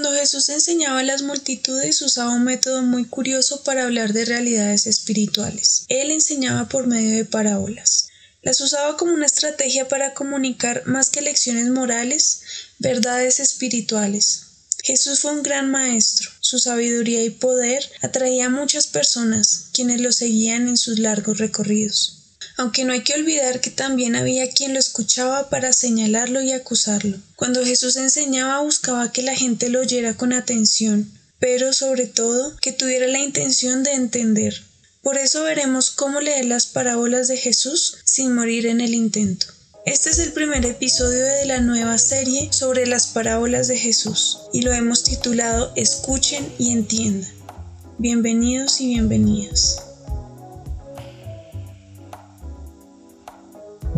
Cuando Jesús enseñaba a las multitudes usaba un método muy curioso para hablar de realidades espirituales. Él enseñaba por medio de parábolas. Las usaba como una estrategia para comunicar más que lecciones morales, verdades espirituales. Jesús fue un gran maestro. Su sabiduría y poder atraía a muchas personas, quienes lo seguían en sus largos recorridos aunque no hay que olvidar que también había quien lo escuchaba para señalarlo y acusarlo. Cuando Jesús enseñaba buscaba que la gente lo oyera con atención, pero sobre todo que tuviera la intención de entender. Por eso veremos cómo leer las parábolas de Jesús sin morir en el intento. Este es el primer episodio de la nueva serie sobre las parábolas de Jesús y lo hemos titulado Escuchen y entiendan. Bienvenidos y bienvenidas.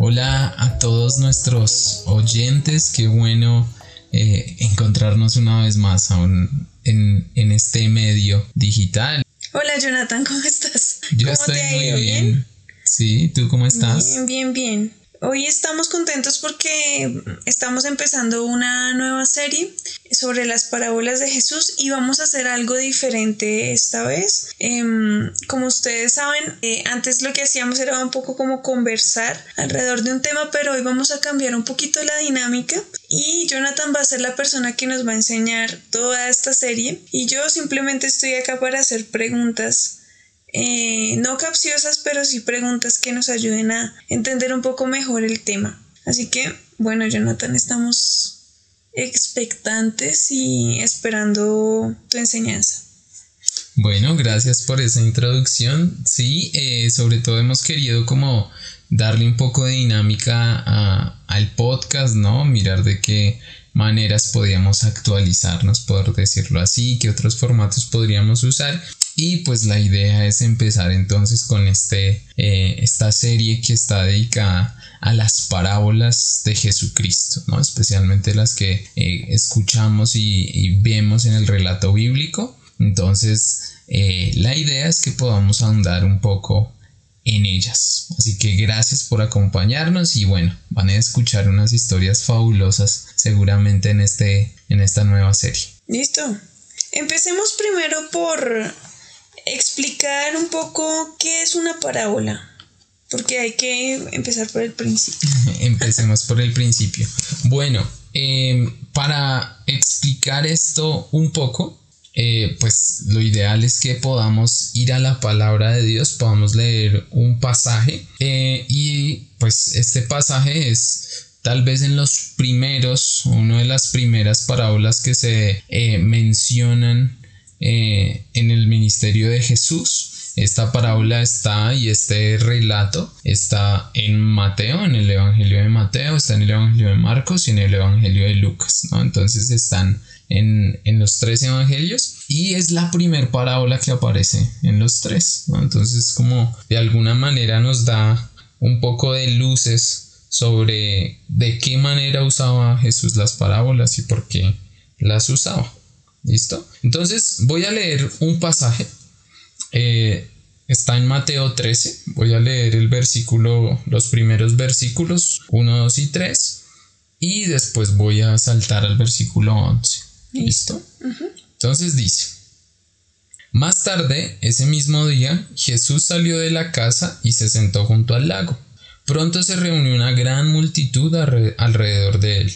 Hola a todos nuestros oyentes, qué bueno eh, encontrarnos una vez más aún en, este medio digital. Hola Jonathan, ¿cómo estás? Yo estoy muy bien. Sí, ¿tú cómo estás? Bien, bien, bien. Hoy estamos contentos porque estamos empezando una nueva serie sobre las parábolas de Jesús y vamos a hacer algo diferente esta vez. Em, como ustedes saben, eh, antes lo que hacíamos era un poco como conversar alrededor de un tema, pero hoy vamos a cambiar un poquito la dinámica y Jonathan va a ser la persona que nos va a enseñar toda esta serie y yo simplemente estoy acá para hacer preguntas eh, no capciosas, pero sí preguntas que nos ayuden a entender un poco mejor el tema. Así que, bueno, Jonathan, estamos expectantes y esperando tu enseñanza. Bueno, gracias por esa introducción. Sí, eh, sobre todo hemos querido como darle un poco de dinámica al podcast, ¿no? Mirar de qué maneras podíamos actualizarnos, por decirlo así, qué otros formatos podríamos usar. Y pues la idea es empezar entonces con este, eh, esta serie que está dedicada a las parábolas de Jesucristo, ¿no? especialmente las que eh, escuchamos y, vemos en el relato bíblico. Entonces, eh, la idea es que podamos ahondar un poco en ellas. Así que gracias por acompañarnos y bueno, van a escuchar unas historias fabulosas seguramente en, este, en esta nueva serie. Listo. Empecemos primero por explicar un poco qué es una parábola. Porque hay que empezar por el principio. Empecemos por el principio. Bueno, em, para explicar esto un poco, eh, pues lo ideal es que podamos ir a la palabra de Dios, podamos leer un pasaje eh, y pues este pasaje es tal vez en los primeros, una de las primeras parábolas que se eh, mencionan eh, en el ministerio de Jesús. Esta parábola está y este relato está en Mateo, en el Evangelio de Mateo, está en el Evangelio de Marcos y en el Evangelio de Lucas, ¿no? Entonces están en, los tres evangelios y es la primer parábola que aparece en los tres, ¿no? Entonces como de alguna manera nos da un poco de luces sobre de qué manera usaba Jesús las parábolas y por qué las usaba. ¿Listo? Entonces voy a leer un pasaje. Eh, está en Mateo 13. Voy a leer el versículo, los primeros versículos 1, 2 y 3. Y después voy a saltar al versículo 11. ¿Listo? Entonces dice. Más tarde, ese mismo día, Jesús salió de la casa y se sentó junto al lago. Pronto se reunió una gran multitud alrededor de él,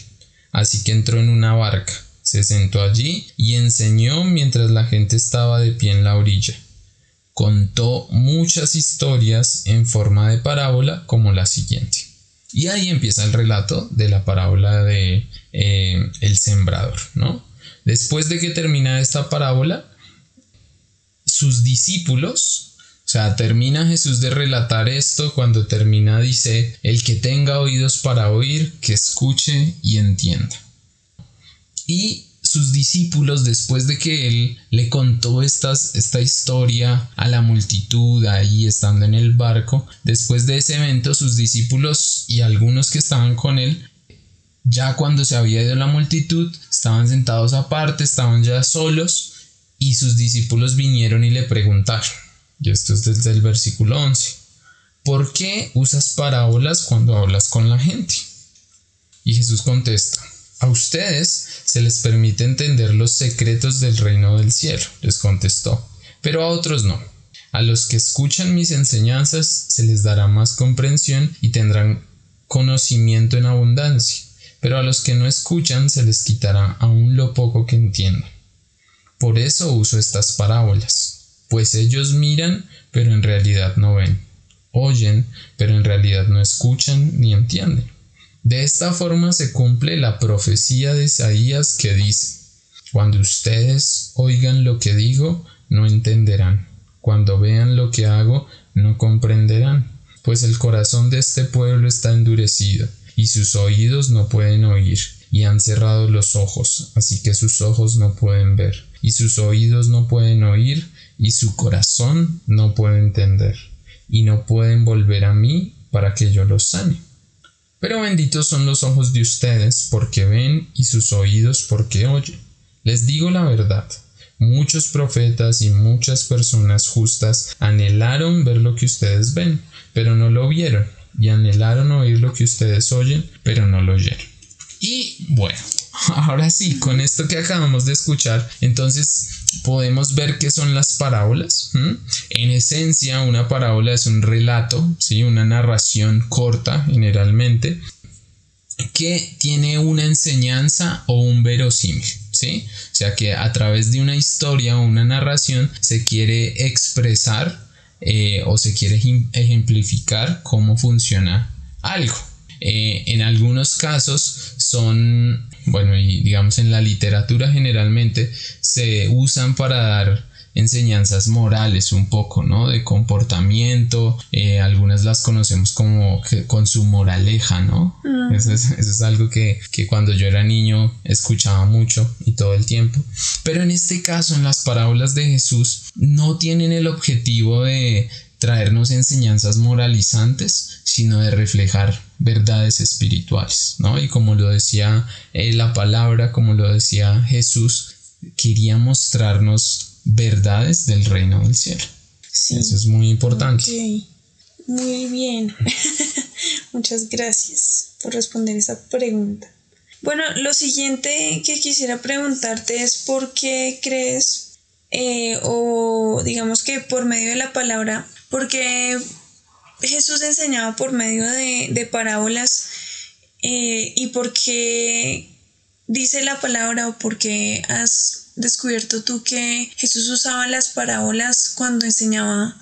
así que entró en una barca se sentó allí y enseñó mientras la gente estaba de pie en la orilla. Contó muchas historias en forma de parábola como la siguiente. Y ahí empieza el relato de la parábola de eh, el sembrador, ¿no? Después de que termina esta parábola, sus discípulos, o sea, termina Jesús de relatar esto, cuando termina dice, el que tenga oídos para oír, que escuche y entienda. Y sus discípulos, después de que él le contó esta historia a la multitud ahí estando en el barco, después de ese evento sus discípulos y algunos que estaban con él, ya cuando se había ido la multitud, estaban sentados aparte, estaban ya solos y sus discípulos vinieron y le preguntaron, y esto es desde el versículo 11, ¿por qué usas parábolas cuando hablas con la gente? Y Jesús contesta, A ustedes se les permite entender los secretos del reino del cielo, les contestó, pero a otros no. A los que escuchan mis enseñanzas se les dará más comprensión y tendrán conocimiento en abundancia, pero a los que no escuchan se les quitará aún lo poco que entiendan. Por eso uso estas parábolas, pues ellos miran, pero en realidad no ven, oyen, pero en realidad no escuchan ni entienden. De esta forma se cumple la profecía de Isaías que dice, Cuando ustedes oigan lo que digo, no entenderán. Cuando vean lo que hago, no comprenderán. Pues el corazón de este pueblo está endurecido, y sus oídos no pueden oír, y han cerrado los ojos, así que sus ojos no pueden ver, y sus oídos no pueden oír, y su corazón no puede entender, y no pueden volver a mí para que yo los sane. Pero benditos son los ojos de ustedes porque ven y sus oídos porque oyen. Les digo la verdad. Muchos profetas y muchas personas justas anhelaron ver lo que ustedes ven, pero no lo vieron, y anhelaron oír lo que ustedes oyen, pero no lo oyeron. Y bueno, ahora sí, con esto que acabamos de escuchar, entonces podemos ver qué son las parábolas. En esencia, una parábola es un relato, ¿sí? una narración corta generalmente, que tiene una enseñanza o un verosímil. ¿sí? O sea que a través de una historia o una narración se quiere expresar eh, o se quiere ejemplificar cómo funciona algo. Eh, en algunos casos son bueno, y digamos en la literatura generalmente se usan para dar enseñanzas morales un poco, ¿no? De comportamiento, eh, algunas las conocemos como con su moraleja, ¿no? Mm. Eso, es, algo que, que, cuando yo era niño escuchaba mucho y todo el tiempo. Pero en este caso, en las parábolas de Jesús, no tienen el objetivo de traernos enseñanzas moralizantes, sino de reflejar verdades espirituales, ¿no? Y como lo decía eh, la palabra, como lo decía Jesús, quería mostrarnos verdades del reino del cielo. Sí. Eso es muy importante. Muy bien. Muchas gracias por responder esa pregunta. Bueno, lo siguiente que quisiera preguntarte es por qué crees eh, o digamos que por medio de la palabra porque Jesús enseñaba por medio de, parábolas eh, y porque dice la palabra o porque has descubierto tú que Jesús usaba las parábolas cuando enseñaba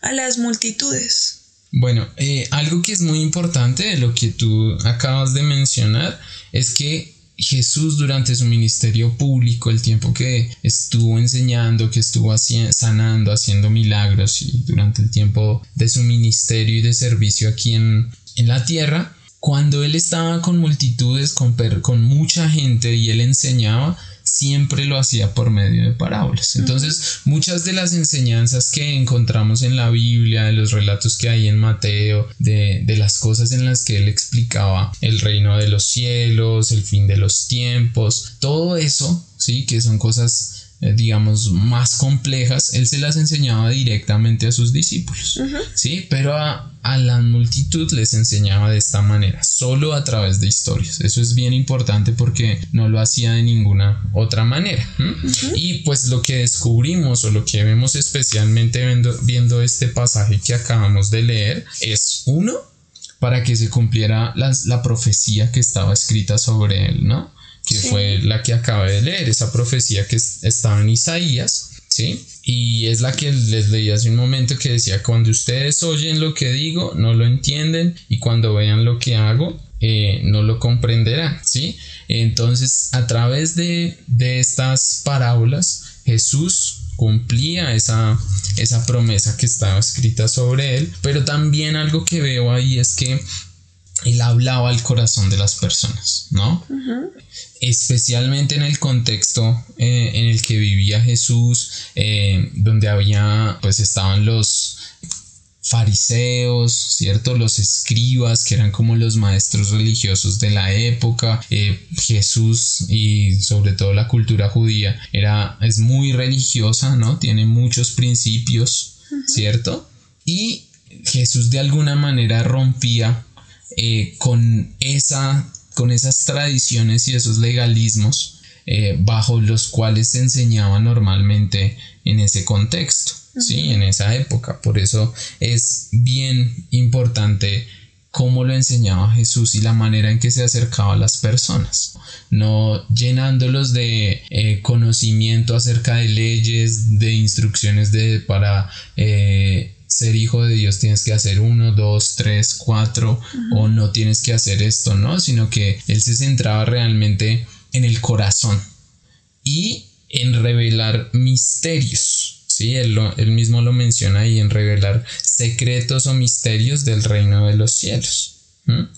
a las multitudes. Bueno, eh, algo que es muy importante de lo que tú acabas de mencionar es que Jesús durante su ministerio público, el tiempo que estuvo enseñando, que estuvo sanando, haciendo milagros y durante el tiempo de su ministerio y de servicio aquí en, en la tierra, cuando él estaba con multitudes, con, con mucha gente y él enseñaba, siempre lo hacía por medio de parábolas. Entonces, muchas de las enseñanzas que encontramos en la Biblia, de los relatos que hay en Mateo, de, de, las cosas en las que él explicaba el reino de los cielos, el fin de los tiempos, todo eso, sí, que son cosas eh, digamos, más complejas, él se las enseñaba directamente a sus discípulos, ¿sí? Pero a, a, la multitud les enseñaba de esta manera, solo a través de historias. Eso es bien importante porque no lo hacía de ninguna otra manera. Y pues lo que descubrimos o lo que vemos especialmente viendo, viendo este pasaje que acabamos de leer es uno, para que se cumpliera la, la profecía que estaba escrita sobre él, ¿no? Que fue la que acabé de leer, esa profecía que estaba en Isaías, ¿sí? Y es la que les leí hace un momento que decía, cuando ustedes oyen lo que digo, no lo entienden, y cuando vean lo que hago, eh, no lo comprenderán, ¿sí? Entonces, a través de, de estas parábolas, Jesús cumplía esa, esa promesa que estaba escrita sobre él, pero también algo que veo ahí es que él hablaba al corazón de las personas, ¿no? Especialmente en el contexto eh, en el que vivía Jesús, eh, donde había, pues estaban los fariseos, ¿cierto? Los escribas, que eran como los maestros religiosos de la época. Eh, Jesús y sobre todo la cultura judía era, es muy religiosa, ¿no? Tiene muchos principios, ¿cierto? Y Jesús de alguna manera rompía eh, con esa con esas tradiciones y esos legalismos eh, bajo los cuales se enseñaba normalmente en ese contexto, ¿sí? En esa época. Por eso es bien importante cómo lo enseñaba Jesús y la manera en que se acercaba a las personas, no llenándolos de eh, conocimiento acerca de leyes, de instrucciones de, para eh, ser hijo de Dios tienes que hacer uno, dos, tres, cuatro, o no tienes que hacer esto, ¿no? Sino que él se centraba realmente en el corazón y en revelar misterios. Sí, él, mismo lo menciona ahí en revelar secretos o misterios del reino de los cielos.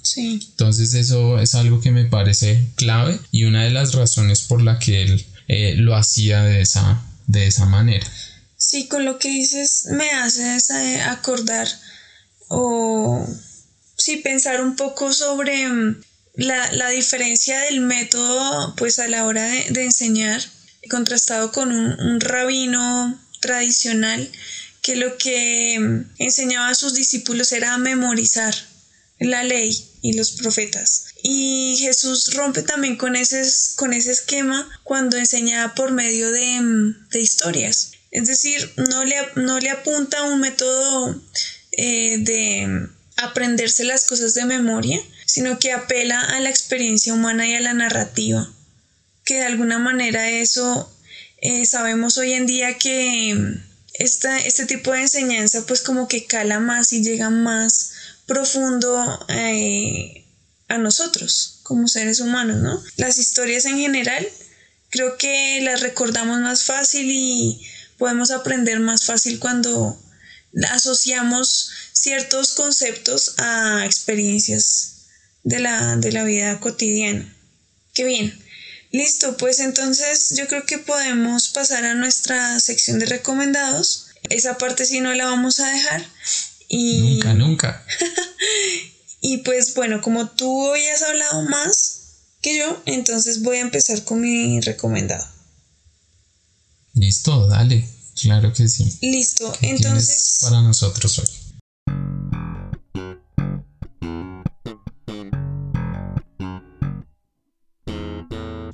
Sí. Entonces eso es algo que me parece clave y una de las razones por la que él eh, lo hacía de esa, de esa manera. Sí, con lo que dices me hace acordar o sí pensar un poco sobre mm, la, diferencia del método pues a la hora de, enseñar contrastado con un, rabino tradicional que lo que mm, enseñaba a sus discípulos era memorizar la ley y los profetas. Y Jesús rompe también con ese, con ese esquema cuando enseñaba por medio de, mm, de historias. Es decir, no le, no le apunta a un método eh, de aprenderse las cosas de memoria, sino que apela a la experiencia humana y a la narrativa, que de alguna manera eso eh, sabemos hoy en día que esta, este tipo de enseñanza pues como que cala más y llega más profundo eh, a nosotros como seres humanos, ¿no? Las historias en general creo que las recordamos más fácil y podemos aprender más fácil cuando asociamos ciertos conceptos a experiencias de la, de la vida cotidiana. Qué bien. Listo, pues entonces yo creo que podemos pasar a nuestra sección de recomendados. Esa parte sí no la vamos a dejar. Y... Nunca, nunca. y pues bueno, como tú hoy has hablado más que yo, entonces voy a empezar con mi recomendado. Listo, dale. Claro que sí. Listo, entonces. Para nosotros hoy.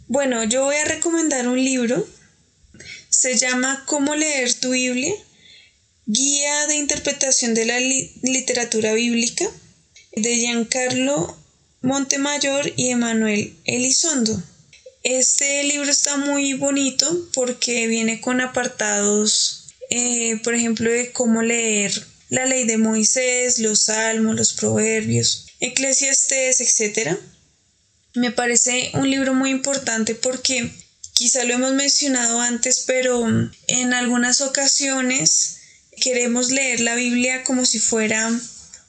Bueno, yo voy a recomendar un libro. Se llama Cómo leer tu Biblia. Guía de interpretación de la literatura bíblica de Giancarlo Montemayor y Emanuel Elizondo. Este libro está muy bonito porque viene con apartados, eh, por ejemplo, de cómo leer la ley de Moisés, los salmos, los proverbios, eclesiastes, etc. Me parece un libro muy importante porque quizá lo hemos mencionado antes, pero en algunas ocasiones queremos leer la Biblia como si fuera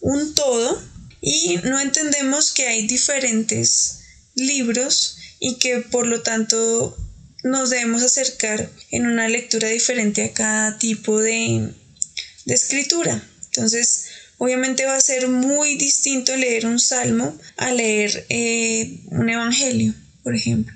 un todo y no entendemos que hay diferentes libros y que por lo tanto nos debemos acercar en una lectura diferente a cada tipo de, escritura. Entonces, obviamente va a ser muy distinto leer un salmo a leer eh, un evangelio, por ejemplo.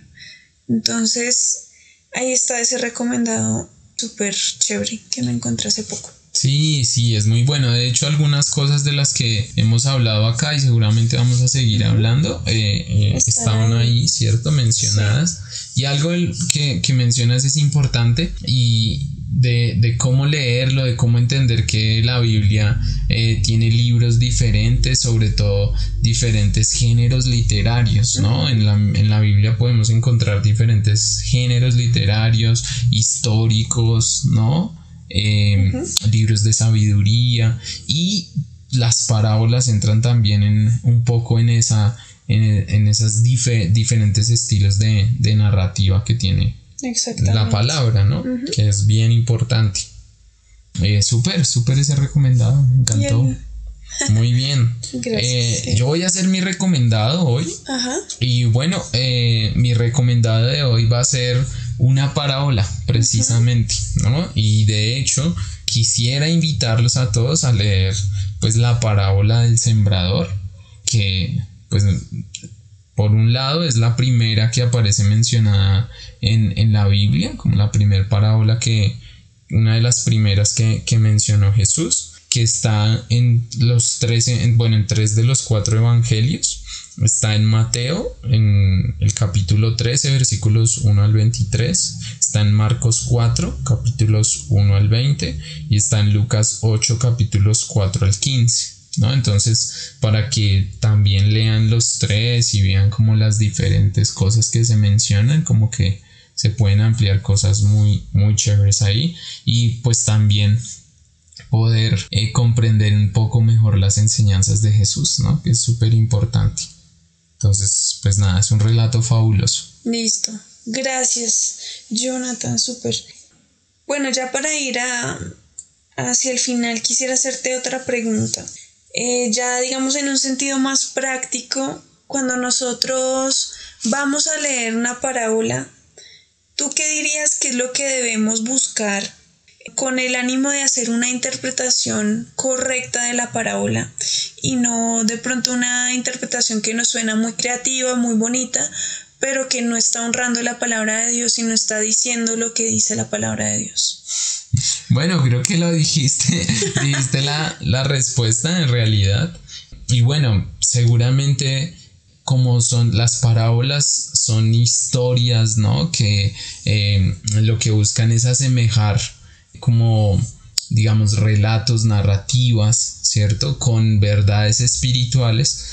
Entonces, ahí está ese recomendado súper chévere que me encontré hace poco. Sí, sí, es muy bueno. De hecho, algunas cosas de las que hemos hablado acá y seguramente vamos a seguir hablando eh, eh, estaban ahí, ¿cierto? Mencionadas. Y algo que, que, mencionas es importante y de, de, cómo leerlo, de cómo entender que la Biblia eh, tiene libros diferentes, sobre todo diferentes géneros literarios, ¿no? En la, en la Biblia podemos encontrar diferentes géneros literarios, históricos, ¿no? Em, libros de sabiduría y las parábolas entran también en, un poco en esa en, esos diferentes estilos de, narrativa que tiene la palabra, ¿no? Que es bien importante. Eh, súper, súper ese recomendado, me encantó. Muy bien. Eh, yo voy a hacer mi recomendado hoy. Y bueno, eh, mi recomendado de hoy va a ser una parábola, precisamente, ¿no? Y de hecho, quisiera invitarlos a todos a leer, pues, la parábola del sembrador, que, pues, por un lado es la primera que aparece mencionada en, la Biblia, como la primera parábola que, una de las primeras que, mencionó Jesús, que está en los tres, bueno, en tres de los cuatro evangelios Está en Mateo, en el capítulo 13, versículos 1 al 23. Está en Marcos 4, capítulos 1 al 20. Y está en Lucas 8, capítulos 4 al 15. ¿no? Entonces, para que también lean los tres y vean como las diferentes cosas que se mencionan, como que se pueden ampliar cosas muy, muy chéveres ahí. Y pues también poder eh, comprender un poco mejor las enseñanzas de Jesús, ¿no? Que es súper importante. Entonces, pues nada, es un relato fabuloso. Listo. Gracias, Jonathan, súper. Bueno, ya para ir a, hacia el final, quisiera hacerte otra pregunta. Eh, ya digamos en un sentido más práctico, cuando nosotros vamos a leer una parábola, ¿tú qué dirías que es lo que debemos buscar con el ánimo de hacer una interpretación correcta de la parábola y no de pronto una interpretación que nos suena muy creativa, muy bonita, pero que no está honrando la palabra de Dios y no está diciendo lo que dice la palabra de Dios. Bueno, creo que lo dijiste, dijiste la, la respuesta en realidad. Y bueno, seguramente como son las parábolas, son historias, ¿no? Que eh, lo que buscan es asemejar como digamos relatos, narrativas, ¿cierto? Con verdades espirituales,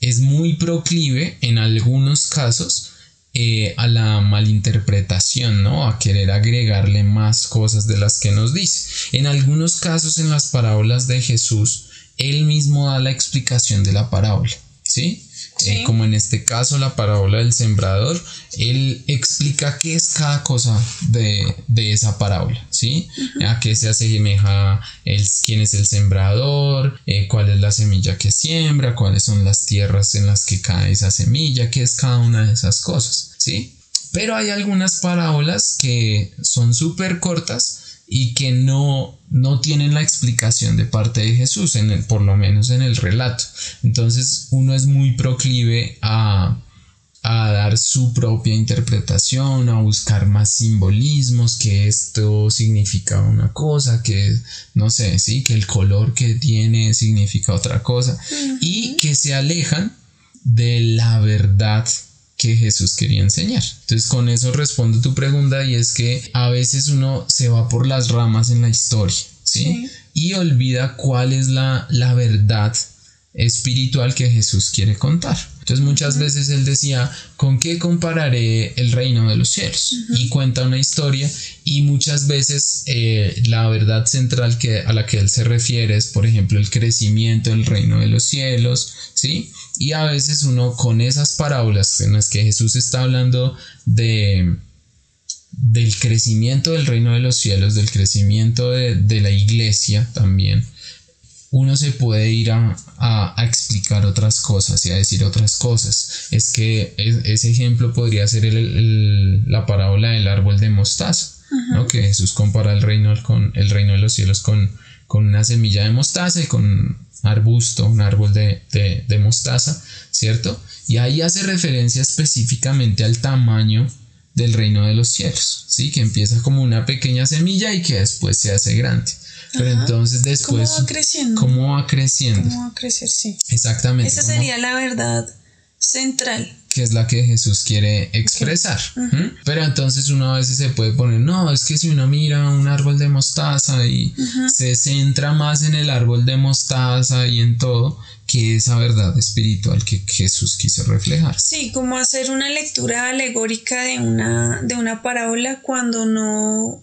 es muy proclive en algunos casos eh, a la malinterpretación, ¿no? A querer agregarle más cosas de las que nos dice. En algunos casos en las parábolas de Jesús, él mismo da la explicación de la parábola, ¿sí? Eh, como en este caso la parábola del sembrador, él explica qué es cada cosa de, esa parábola, ¿sí? A qué se asemeja el, quién es el sembrador, eh, cuál es la semilla que siembra, cuáles son las tierras en las que cae esa semilla, qué es cada una de esas cosas, ¿sí? Pero hay algunas parábolas que son súper cortas y que no, no tienen la explicación de parte de Jesús, en el, por lo menos en el relato. Entonces uno es muy proclive a, a dar su propia interpretación, a buscar más simbolismos, que esto significa una cosa, que no sé, sí, que el color que tiene significa otra cosa, y que se alejan de la verdad que Jesús quería enseñar. Entonces con eso respondo tu pregunta y es que a veces uno se va por las ramas en la historia, ¿sí? Y olvida cuál es la, la verdad espiritual que Jesús quiere contar. Entonces muchas veces él decía, ¿con qué compararé el reino de los cielos? Y cuenta una historia y muchas veces eh, la verdad central que, a la que él se refiere es, por ejemplo, el crecimiento del reino de los cielos, ¿sí? Y a veces uno con esas parábolas en las que Jesús está hablando de del crecimiento del reino de los cielos, del crecimiento de, de la iglesia también, uno se puede ir a, a, explicar otras cosas y a decir otras cosas. Es que ese ejemplo podría ser el, la parábola del árbol de mostaza, ¿no? que Jesús compara el reino, con, el reino de los cielos con, con una semilla de mostaza y con un arbusto, un árbol de, de, de mostaza, ¿cierto? Y ahí hace referencia específicamente al tamaño del reino de los cielos, ¿sí? Que empieza como una pequeña semilla y que después se hace grande. Pero entonces después... ¿Cómo va creciendo? ¿Cómo va creciendo? ¿Cómo va a crecer? Sí. Exactamente. Esa sería la verdad central. Que es la que Jesús quiere expresar. Pero entonces uno a veces se puede poner, no, es que si uno mira un árbol de mostaza y se centra más en el árbol de mostaza y en todo, que esa verdad espiritual que Jesús quiso reflejar. Sí, como hacer una lectura alegórica de una, de una parábola cuando no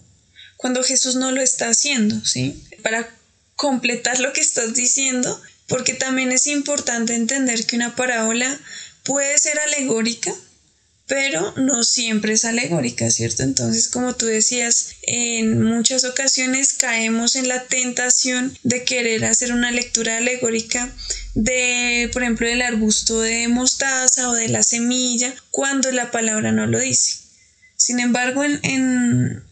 cuando Jesús no lo está haciendo, ¿sí? Para completar lo que estás diciendo, porque también es importante entender que una parábola puede ser alegórica, pero no siempre es alegórica, ¿cierto? Entonces, como tú decías, en muchas ocasiones caemos en la tentación de querer hacer una lectura alegórica de, por ejemplo, del arbusto de mostaza o de la semilla, cuando la palabra no lo dice. Sin embargo, en, en,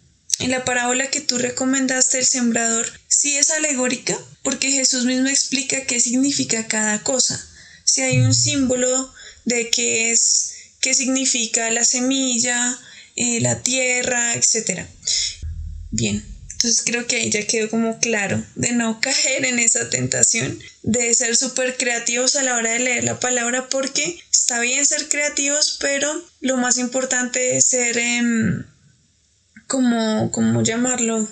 en la parábola que tú recomendaste, el sembrador, sí es alegórica porque Jesús mismo explica qué significa cada cosa. Si hay un símbolo de qué es, qué significa la semilla, eh, la tierra, etc. Bien, Entonces creo que ahí ya quedó como claro de no caer en esa tentación de ser súper creativos a la hora de leer la palabra porque está bien ser creativos, pero lo más importante es ser, eh, como, ¿cómo llamarlo?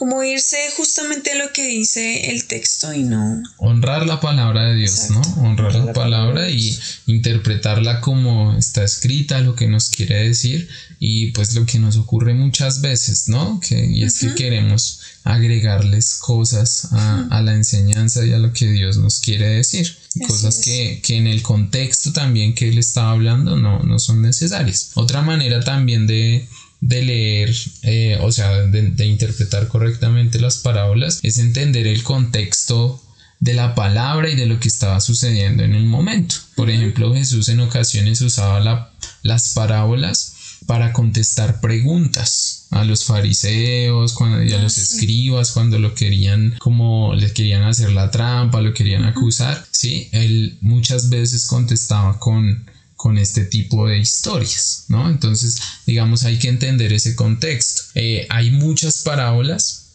como irse justamente a lo que dice el texto y no honrar la palabra de Dios, ¿no? Honrar la, palabra y interpretarla como está escrita, lo que nos quiere decir y pues lo que nos ocurre muchas veces, ¿no? Que, y es que queremos agregarles cosas a, la enseñanza y a lo que Dios nos quiere decir. cosas que, que, en el contexto también que él estaba hablando no, no son necesarias. Otra manera también de, de leer, eh, o sea, de, interpretar correctamente las parábolas, es entender el contexto de la palabra y de lo que estaba sucediendo en el momento. Por ejemplo, Jesús en ocasiones usaba las parábolas para contestar preguntas a los fariseos cuando, y a los ah, escribas cuando lo querían como les querían hacer la trampa, lo querían acusar, sí, él muchas veces contestaba con con este tipo de historias, ¿no? Entonces, digamos, hay que entender ese contexto. Eh, hay muchas parábolas,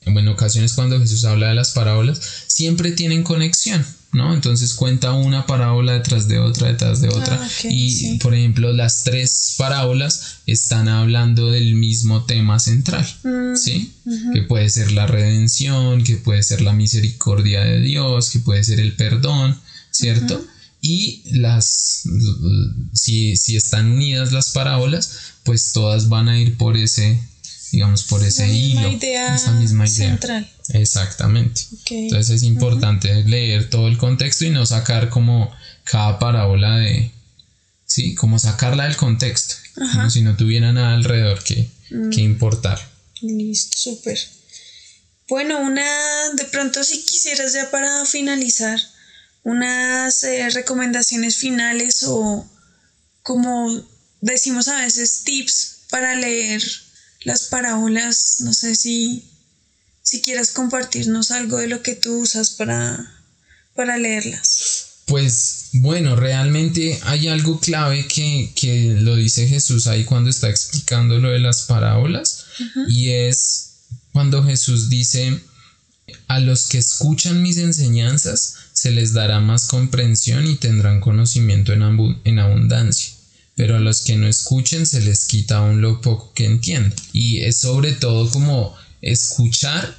en ocasiones cuando Jesús habla de las parábolas, siempre tienen conexión, ¿no? Entonces cuenta una parábola detrás de otra, detrás de otra. Ah, y, por ejemplo, las tres parábolas están hablando del mismo tema central, mm, ¿sí? Que puede ser la redención, que puede ser la misericordia de Dios, que puede ser el perdón, ¿cierto? Y las si, están unidas las parábolas pues todas van a ir por ese digamos por ese hilo esa misma idea. central. exactamente. Entonces es importante leer todo el contexto y no sacar como cada parábola de sí como sacarla del contexto como si no tuviera nada alrededor que, mm. que importar. Listo súper. Bueno una de pronto si quisieras ya para finalizar unas eh, recomendaciones finales o como decimos a veces tips para leer las parábolas. No sé si, si quieras compartirnos algo de lo que tú usas para, para leerlas. Pues bueno, realmente hay algo clave que, que, lo dice Jesús ahí cuando está explicando lo de las parábolas y es cuando Jesús dice a los que escuchan mis enseñanzas se les dará más comprensión y tendrán conocimiento en, abundancia. Pero a los que no escuchen se les quita aún lo poco que entienden. Y es sobre todo como escuchar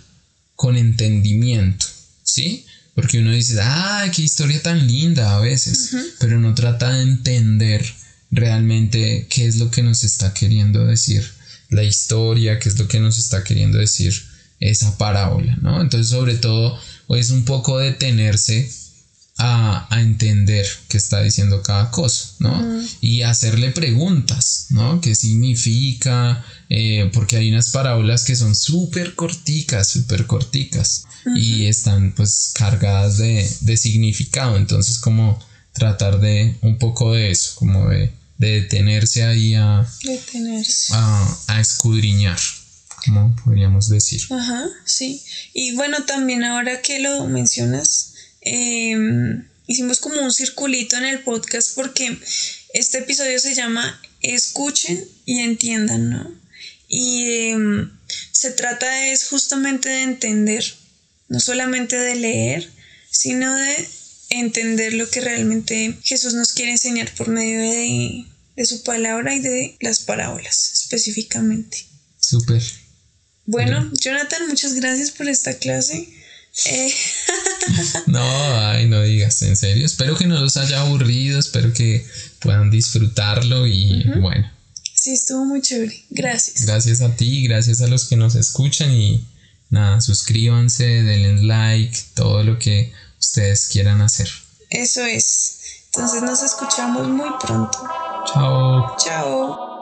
con entendimiento, ¿sí? Porque uno dice, ¡ay, qué historia tan linda a veces! Pero no trata de entender realmente qué es lo que nos está queriendo decir la historia, qué es lo que nos está queriendo decir esa parábola, ¿no? Entonces, sobre todo, es un poco detenerse a, a, entender qué está diciendo cada cosa, ¿no? Y hacerle preguntas, ¿no? ¿Qué significa? Eh, porque hay unas parábolas que son súper corticas, súper corticas y están pues cargadas de, de, significado, entonces como tratar de un poco de eso, como de, de detenerse ahí a, detenerse. a, a escudriñar como podríamos decir. Ajá, sí. Y bueno, también ahora que lo mencionas, em, hicimos como un circulito en el podcast porque este episodio se llama Escuchen y entiendan, ¿no? Y em, se trata es justamente de entender, no solamente de leer, sino de entender lo que realmente Jesús nos quiere enseñar por medio de, de su palabra y de las parábolas específicamente. Súper. Bueno, Jonathan, muchas gracias por esta clase. Eh, no, ay, no digas, en serio. Espero que no los haya aburrido, espero que puedan disfrutarlo y bueno. Sí, estuvo muy chévere. Gracias. Gracias a ti, gracias a los que nos escuchan y nada, suscríbanse, denle like, todo lo que ustedes quieran hacer. Eso es. Entonces nos escuchamos muy pronto. Chao. Chao.